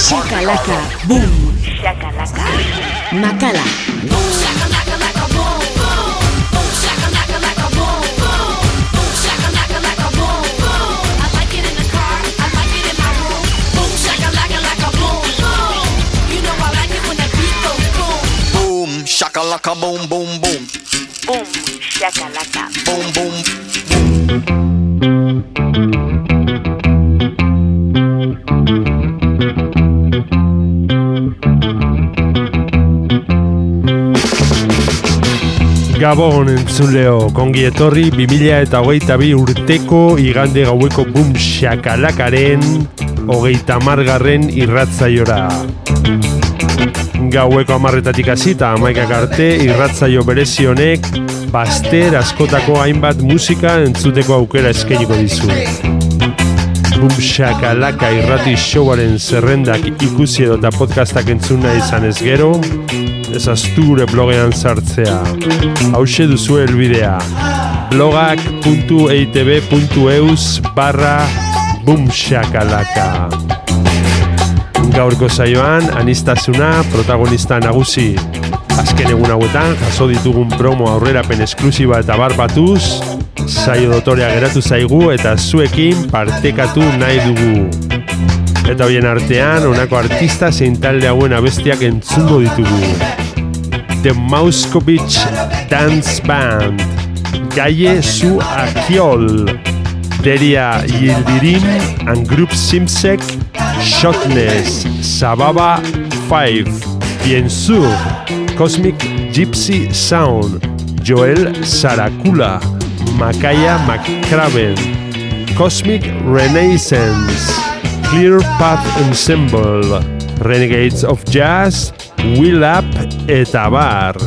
Shakalaka, boom. Shakalaka, Makala. Boom, shakalaka, laka, boom, boom. Boom, laka, boom, boom. Boom, shakalaka, laka, boom, boom. I like it in the car, I like it in my room. Boom, Shaka laka, boom, boom. You know I like it when beat goes boom. Boom, shakalaka, boom, boom, boom. Boom, shakalaka, boom, boom, boom. Gabon entzuleo, kongi etorri 2000 eta hogeita bi urteko igande gaueko bum shakalakaren hogeita margarren irratzaiora. Gaueko amarretatik hasita amaikak arte irratzaio berezionek baster askotako hainbat musika entzuteko aukera eskainiko dizu. Bum shakalaka irrati showaren zerrendak ikusi edo eta podcastak entzuna izan ez gero, ez aztu gure blogean sartzea. Hauxe duzu helbidea blogak.eitb.eus barra bumshakalaka Gaurko saioan, anistasuna protagonista nagusi. Azken egun hauetan, jaso ditugun promo aurrerapen esklusiba eta barbatuz, saio dotorea geratu zaigu eta zuekin partekatu nahi dugu. Eta hoien artean, honako artista zein talde hauen abestiak entzungo ditugu. The Mauskowitz Dance Band, Gaie Su Akiol, Deria Yildirim and Group Simsek, Shotness, Sababa 5, Bien Sur, Cosmic Gypsy Sound, Joel Saracula, Makaya McCraven, Cosmic Renaissance, Clear Path Ensemble, Renegades of Jazz, Will Up eta bar.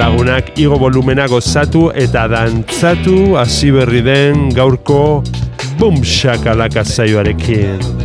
Lagunak igo volumena gozatu eta dantzatu hasi berri den gaurko bum shakalaka zaioarekin.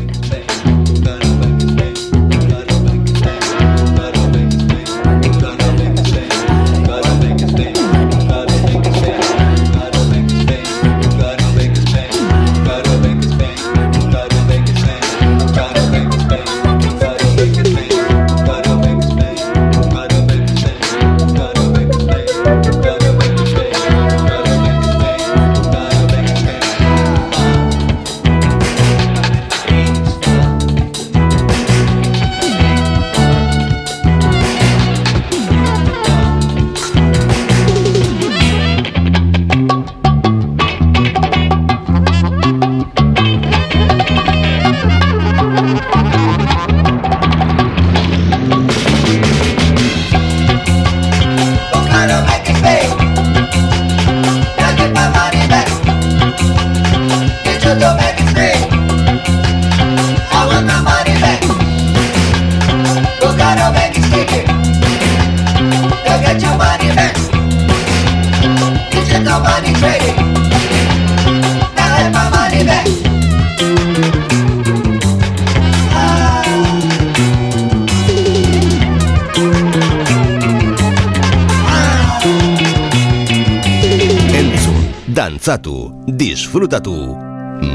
Dantzatu, disfrutatu,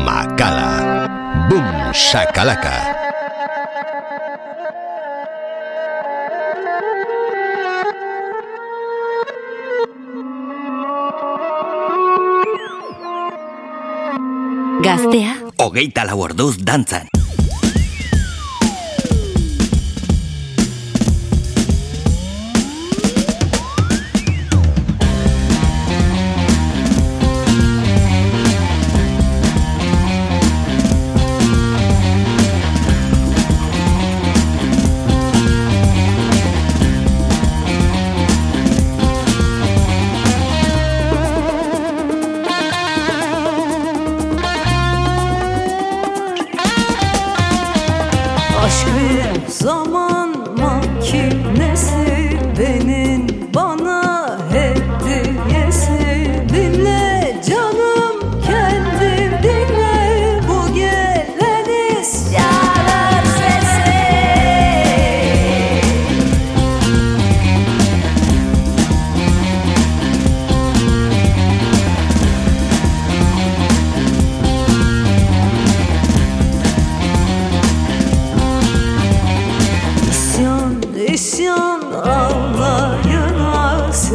makala, bum shakalaka. Gaztea. Hogeita lau orduz dantzan.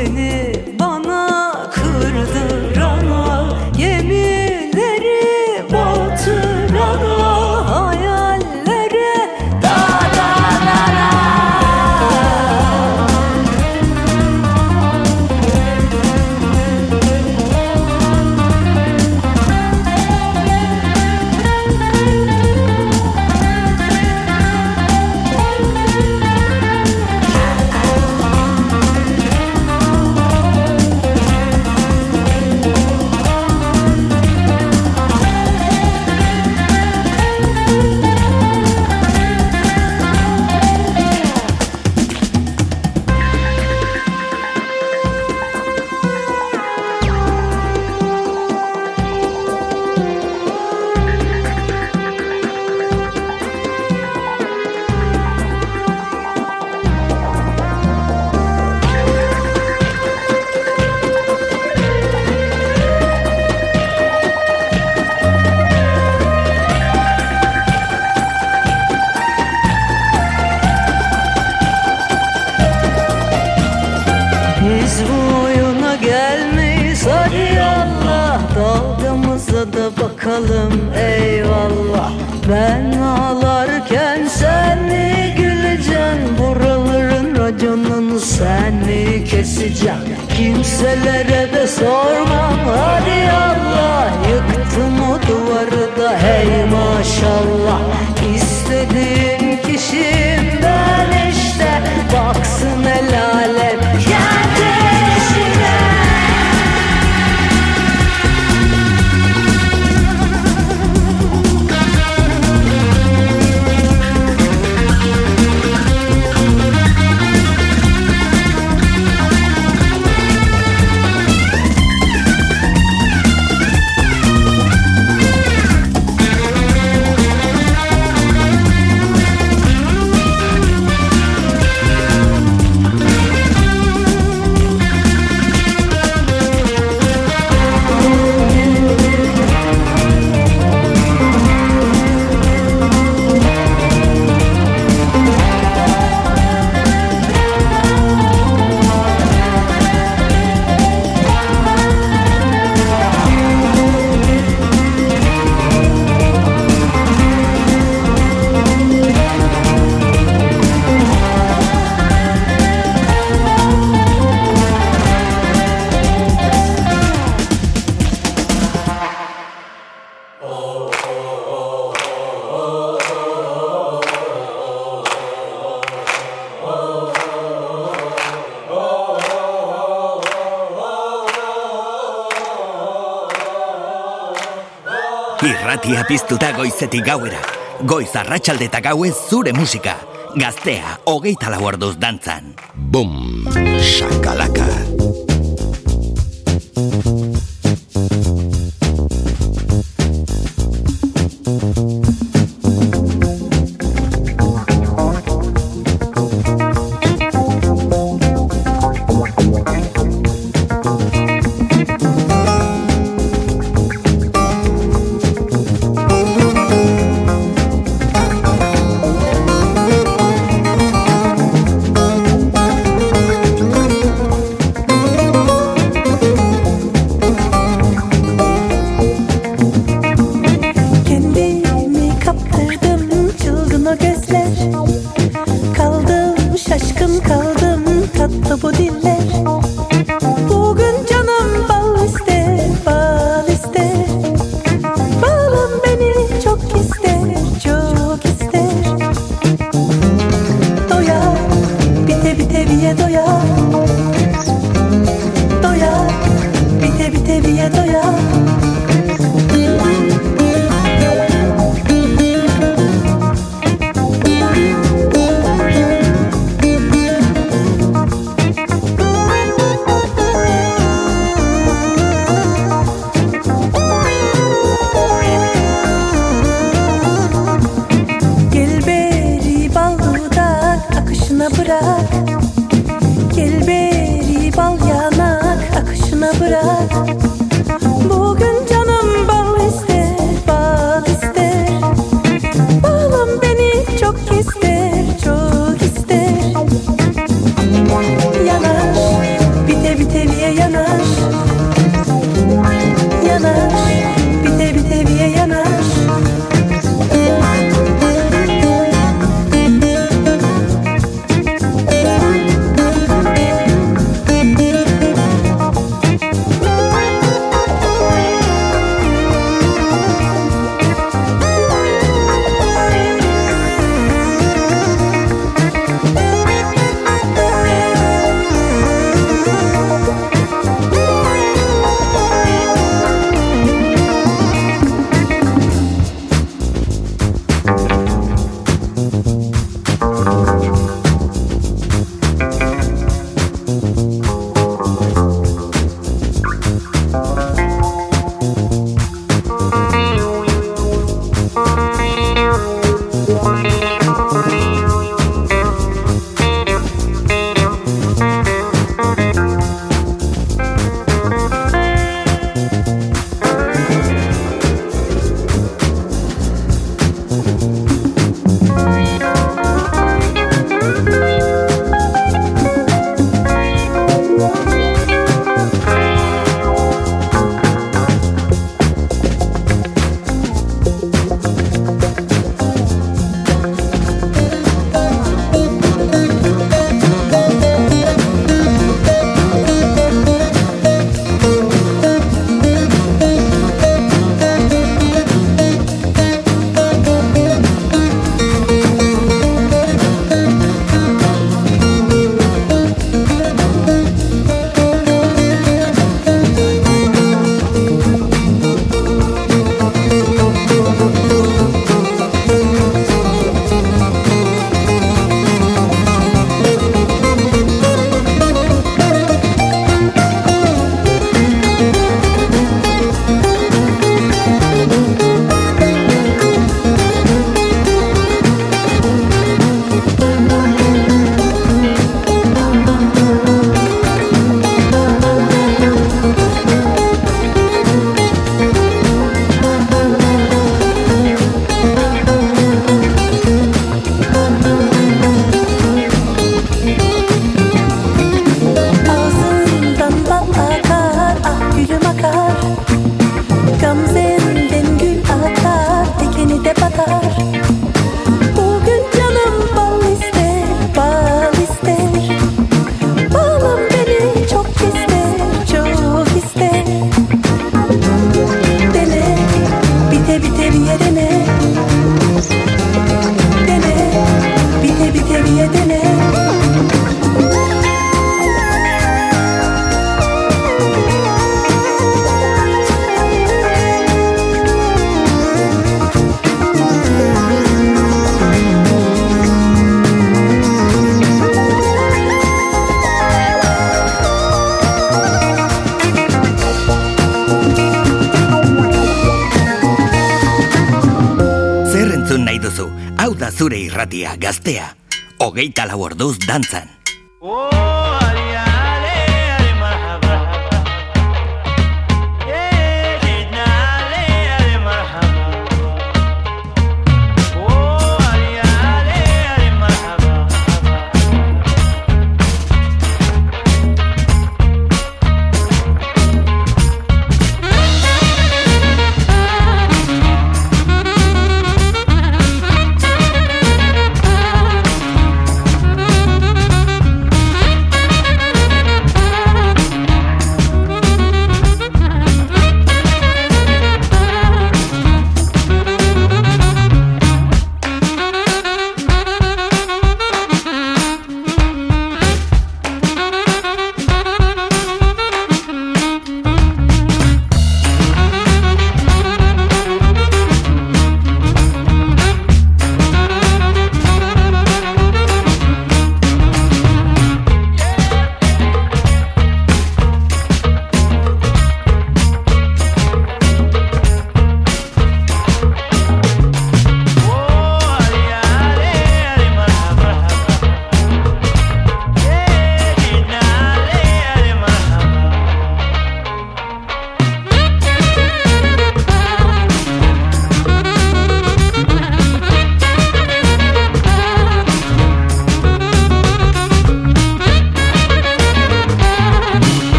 beni. piztuta goizetik gauera. Goiz arratsalde eta gauez zure musika. Gaztea, hogeita lau orduz dantzan. Bum! Irratia gaztea. Hogeita lau orduz dantzan.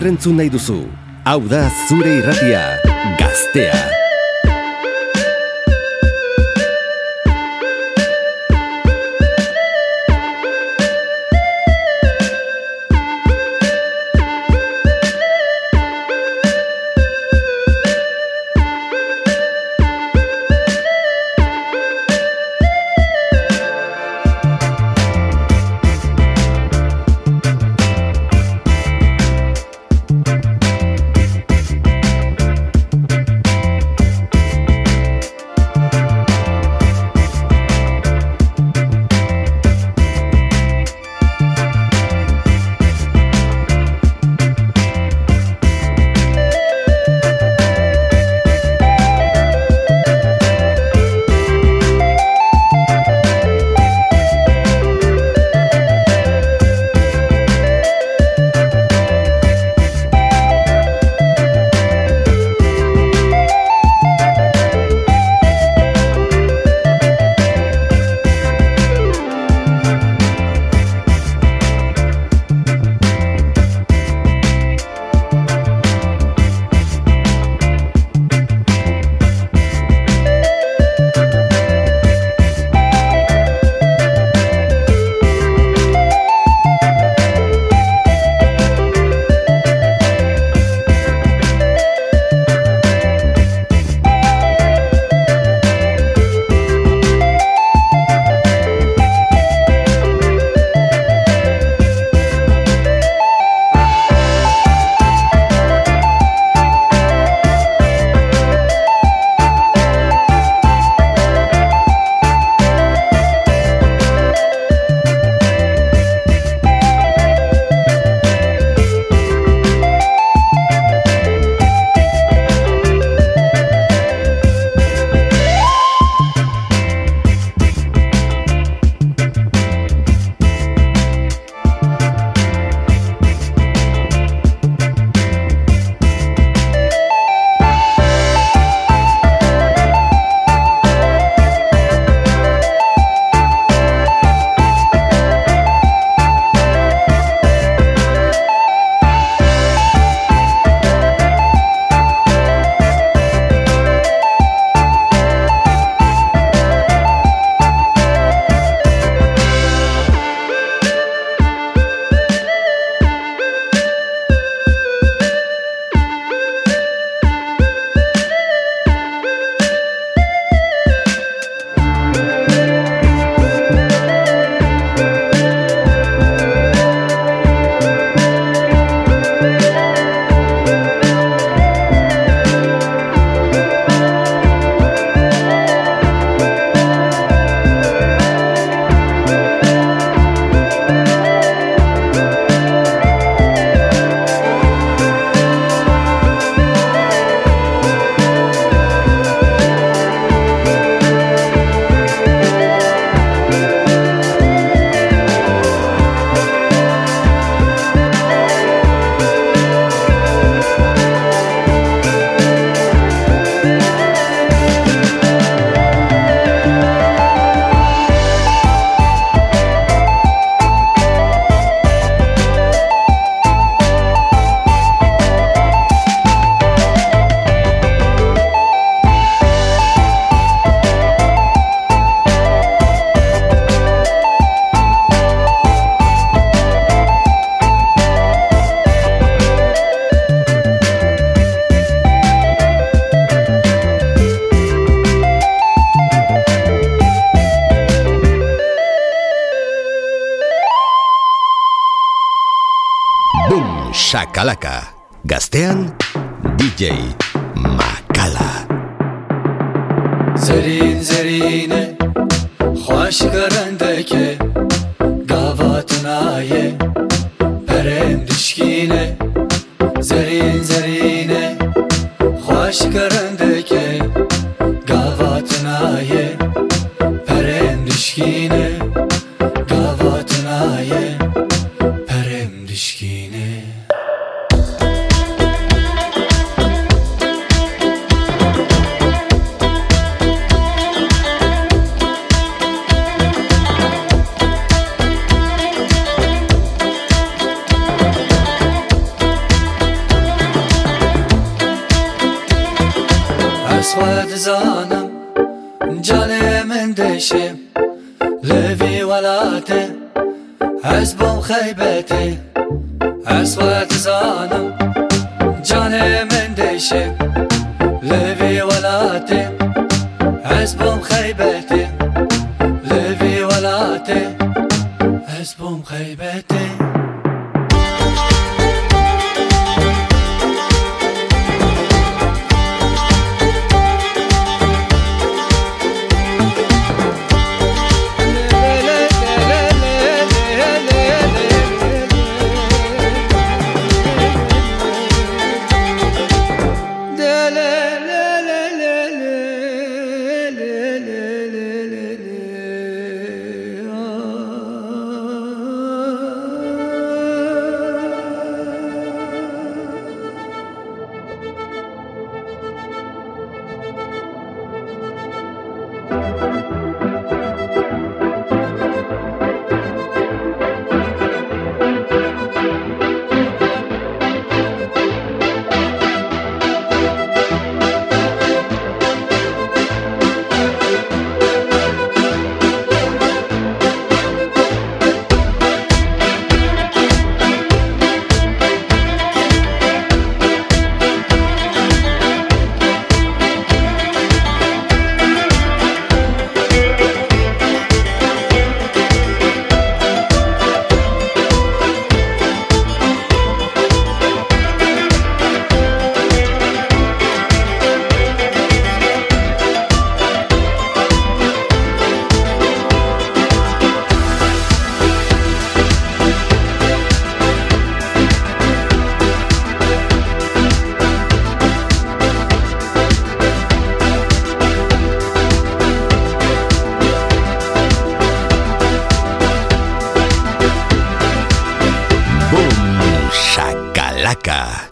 Zer entzun nahi duzu? Hau da zure irratia, gaztea.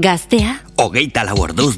Gaztea, Hogeita lau orduz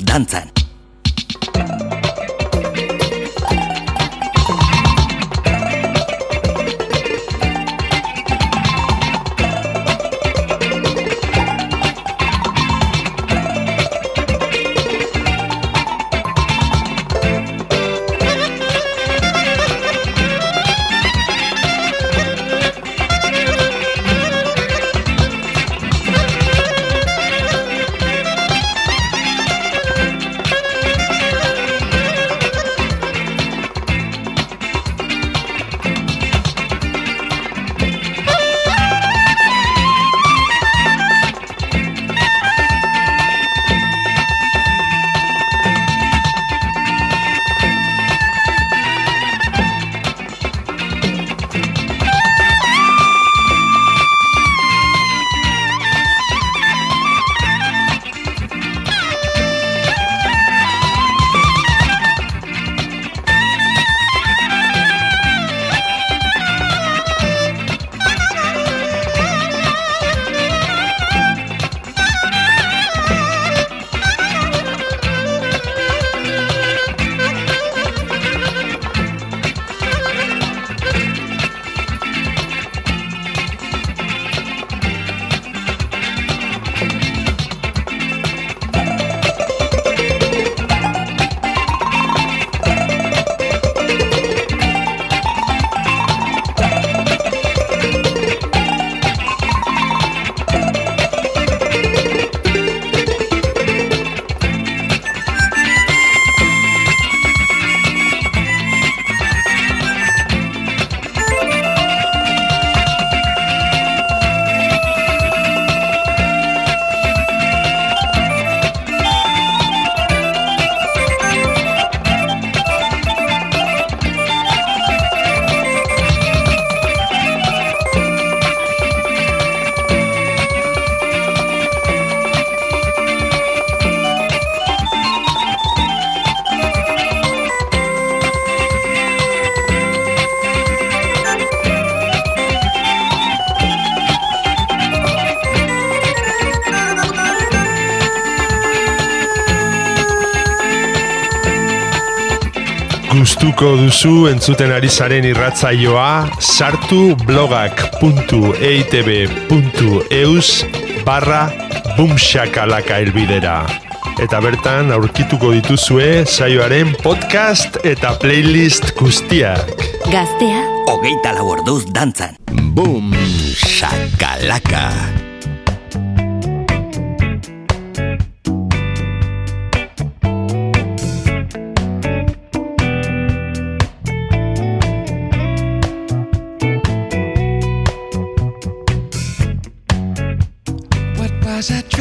gustuko duzu entzuten ari zaren irratzaioa sartu blogak.eitb.eus barra bumxakalaka elbidera. Eta bertan aurkituko dituzue saioaren podcast eta playlist guztiak. Gaztea, hogeita lau orduz dantzan. Bum, shakalaka. Was a dream.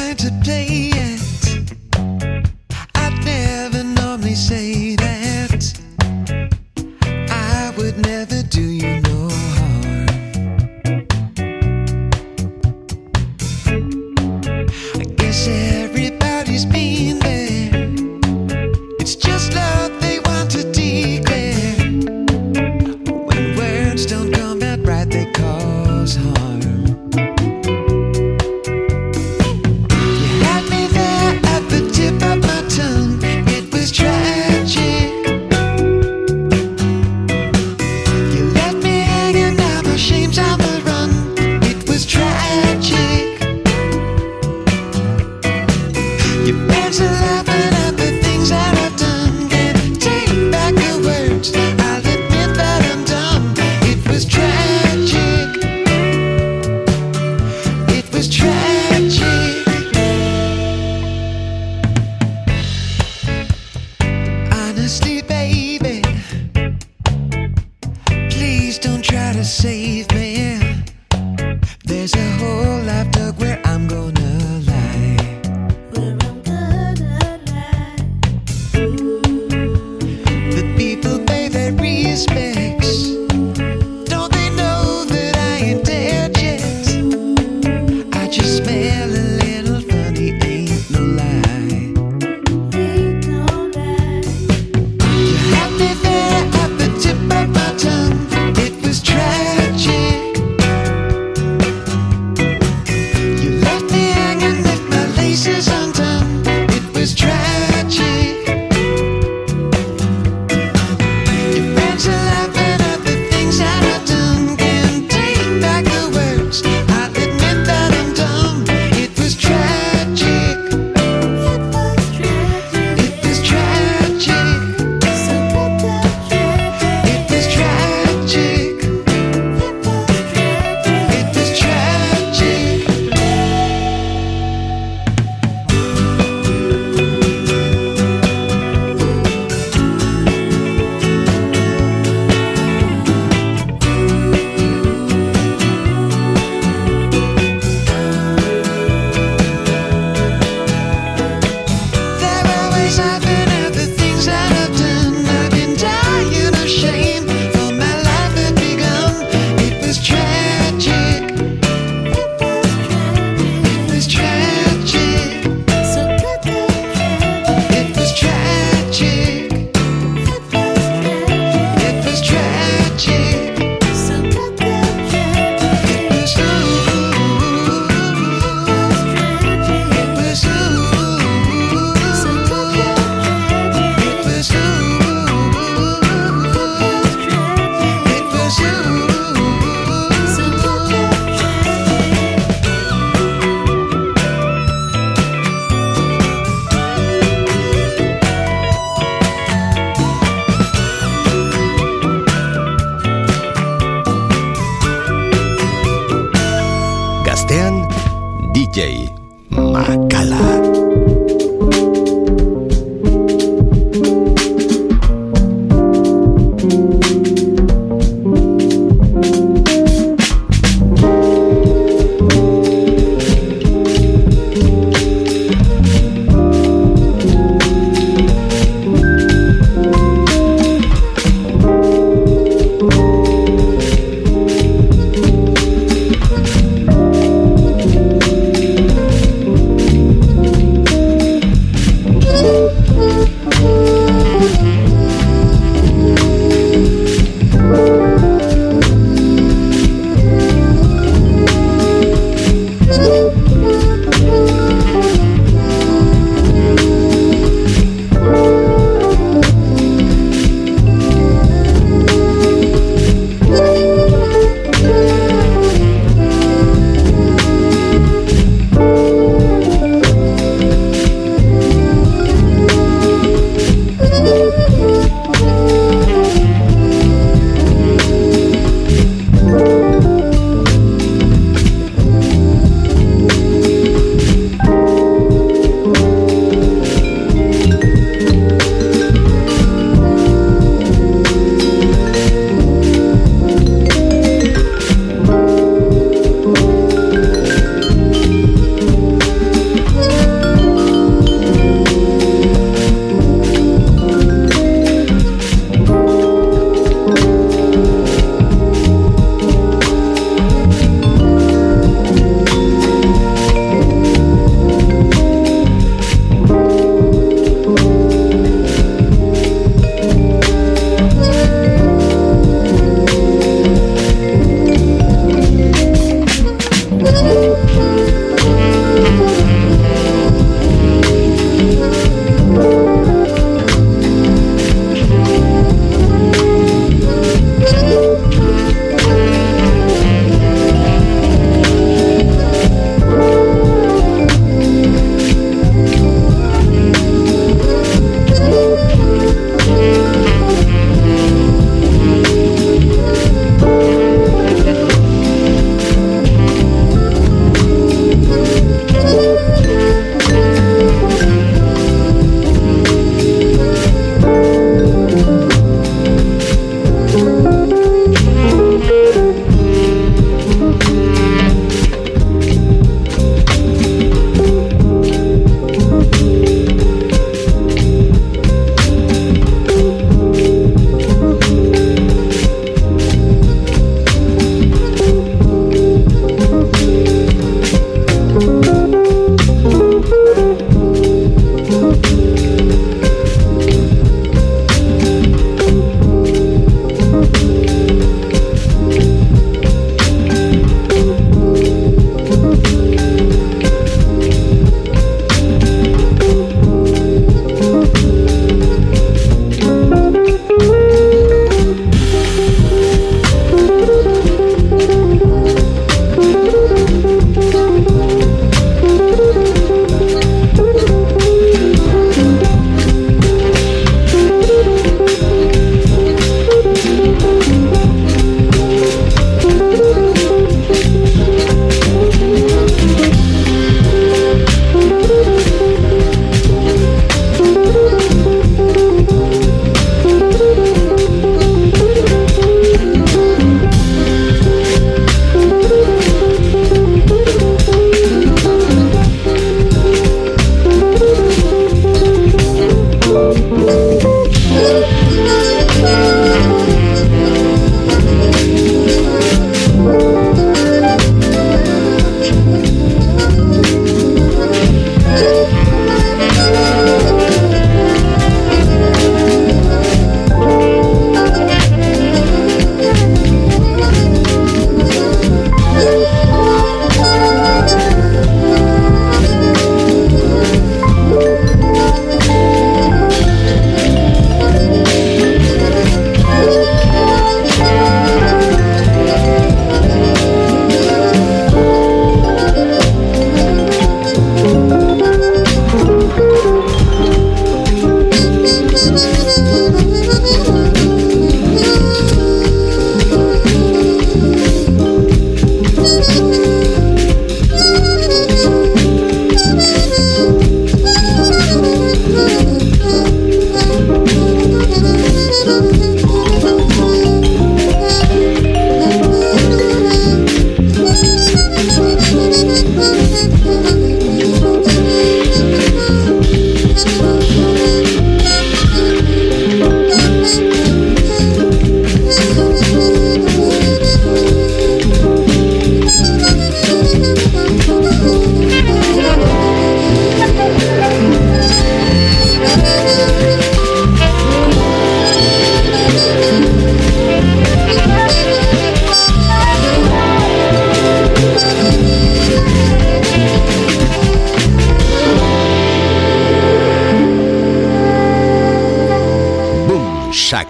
DJ Makala.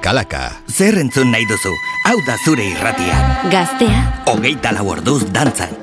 Shakalaka. Zer entzun nahi duzu? Hau da zure irratia. Gaztea, Hogeita lau orduz dantzan.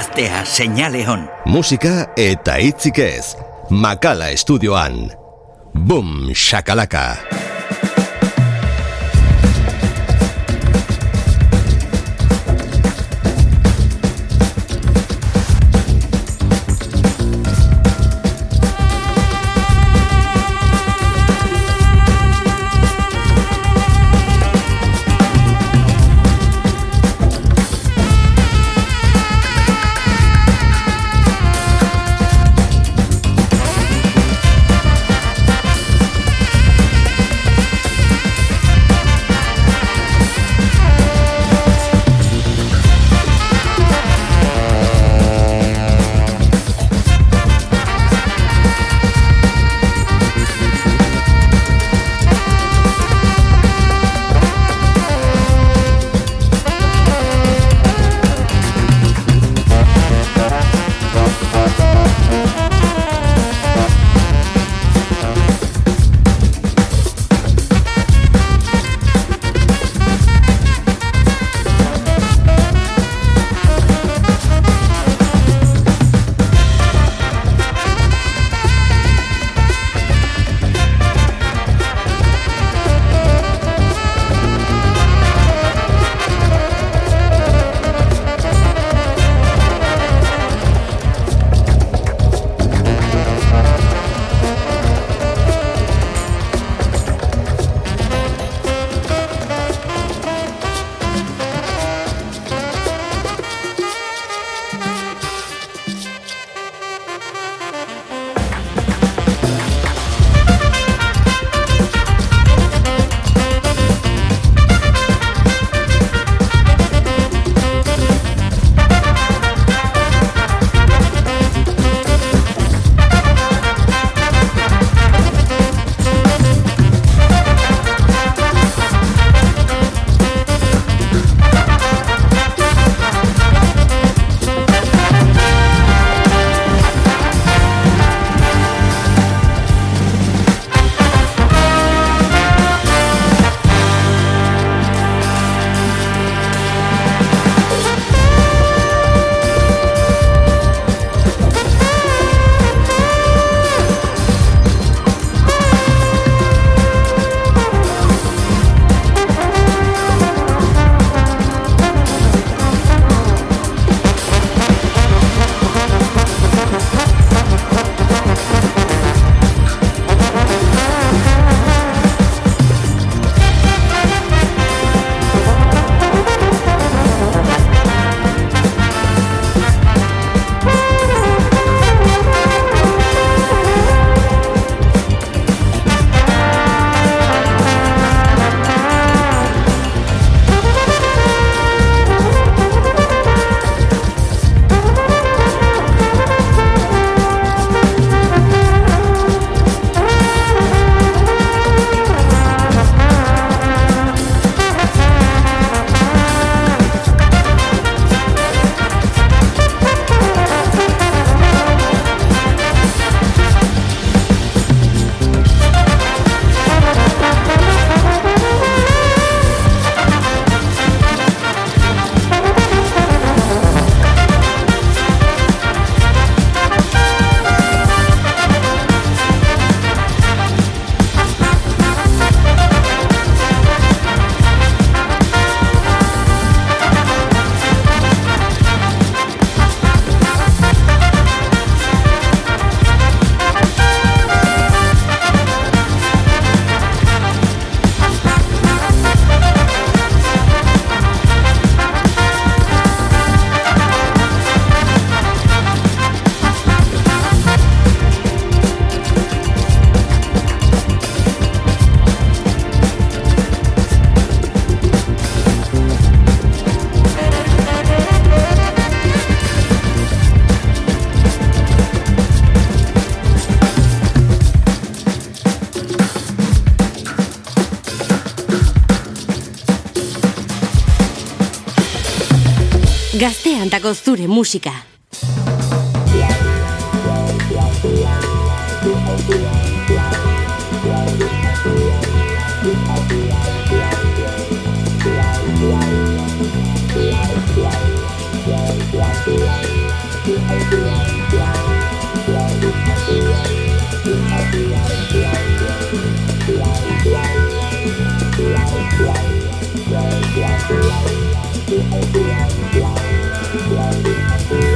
Gaztea seinale hon. Musika eta hitzik ez. Makala estudioan. Bum, shakalaka. Santiago Música. Música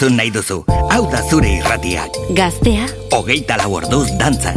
entzun nahi duzu? Hau da zure irratiak. Gaztea, Hogeita lau orduz dantzan.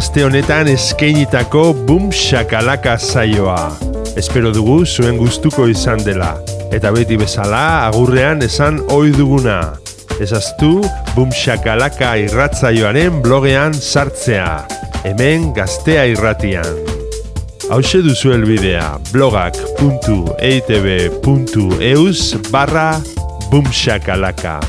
Aste honetan eskeinitako Shakalaka saioa. Espero dugu zuen gustuko izan dela. Eta beti bezala agurrean esan ohi duguna. Ezaztu Boom Shakalaka irratzaioaren blogean sartzea. Hemen gaztea irratian. Hauxe duzu elbidea blogak.eitb.eus barra Boomshakalaka.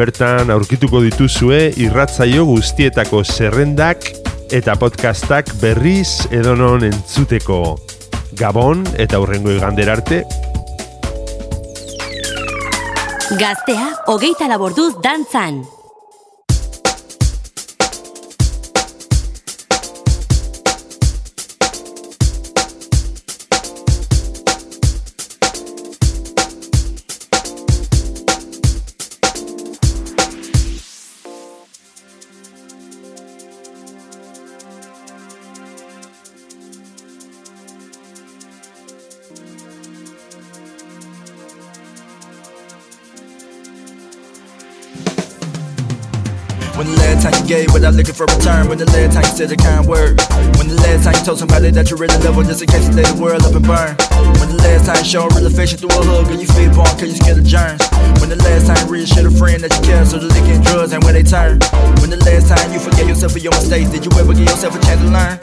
Bertan aurkituko dituzue irratzaio guztietako zerrendak eta podcastak berriz edonon entzuteko. Gabon eta hurrengo igander arte. Gaztea, hogeita laborduz dantzan. Last time you gave without looking for return? When the last time you said a kind word? When the last time you told somebody that you really love them just in case you let the world up and burn? When the last time you showed real affection through a hug and you feel born cause you scared of germs? When the last time you reassured a friend that you care so the licking drugs and when they turn? When the last time you forget yourself for your mistakes? Did you ever give yourself a chance to learn?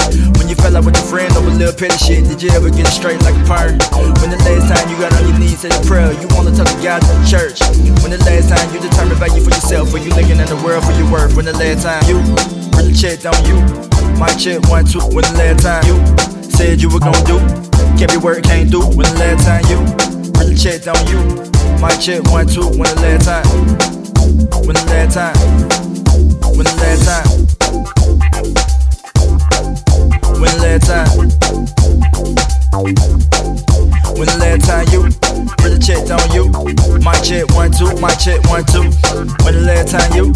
When you fell out with your friend over little petty shit, did you ever get it straight like a perm? When the last time you got on your knees said a prayer, you wanna talk to God the church? When the last time you determined value for yourself, or you looking in the world for your worth? When the last time you really checked on you? My check one two. When the last time you said you were gonna do, kept your word, can't do. When the last time you really checked on you? My check one two. When the last time? When the last time? When the last time? When the last time? When the last time you really checked on you? My check one two, my check one two. When the last time you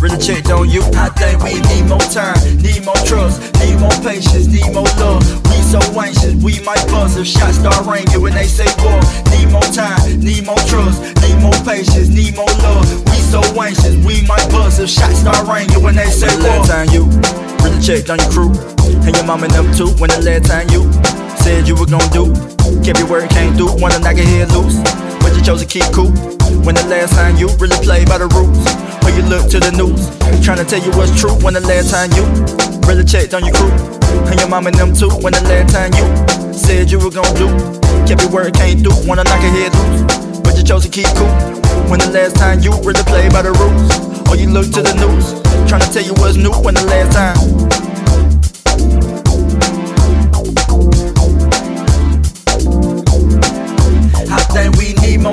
really checked on you? I think we need more time, need more trust, need more patience, need more love. We so anxious, we might buzz if shots start ringing when they say war. Need more time, need more trust, need more patience, need more love. We so anxious, we might buzz if shots start ringing when they say war. Last time you really checked on your crew and your mom and them too. When the last time you said you were gonna do. Kept your word, came through, wanna knock your head loose. But you chose to keep cool. When the last time you really played by the rules. When you look to the news, trying to tell you what's true. When the last time you really checked on your crew. And your mom and them too. When the last time you said you were gonna do. Kept your word, came through, wanna knock your head loose. But you chose to keep cool. When the last time you really played by the rules. Or you look to the news, trying to tell you what's new. When the last time.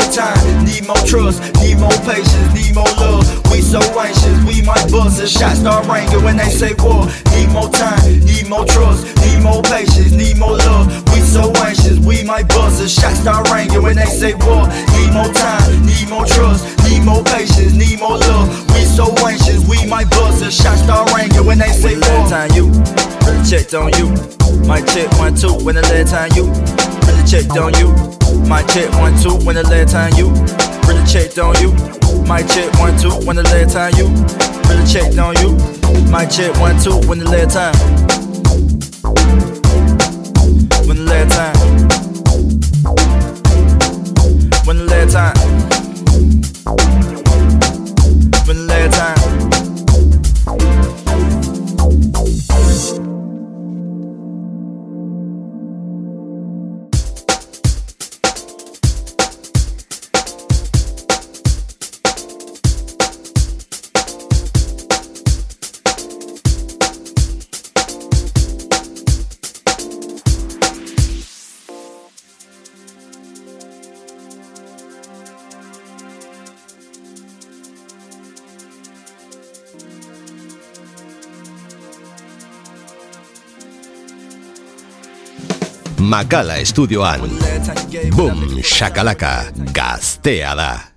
Time, need more trust, need more patience, need more love. We so anxious, we might buzz if shots start ringing when they say war. Need more time, need more trust, need more patience, need more love. We so anxious, we might buzz if shots start ringing when they say war. Need more time, need more trust, need more patience, need more love. We so anxious, we might buzz if shots start ringing when they say war. Last Time you checked on you, might check one two when the last time you really checked on you. My check one two when the last time you really checked on you. My check one two when the last time you really checked on you. My check one two when the last time. When the last time. When the last time. Makala estudioan. Boom, shakalaka, gaztea da.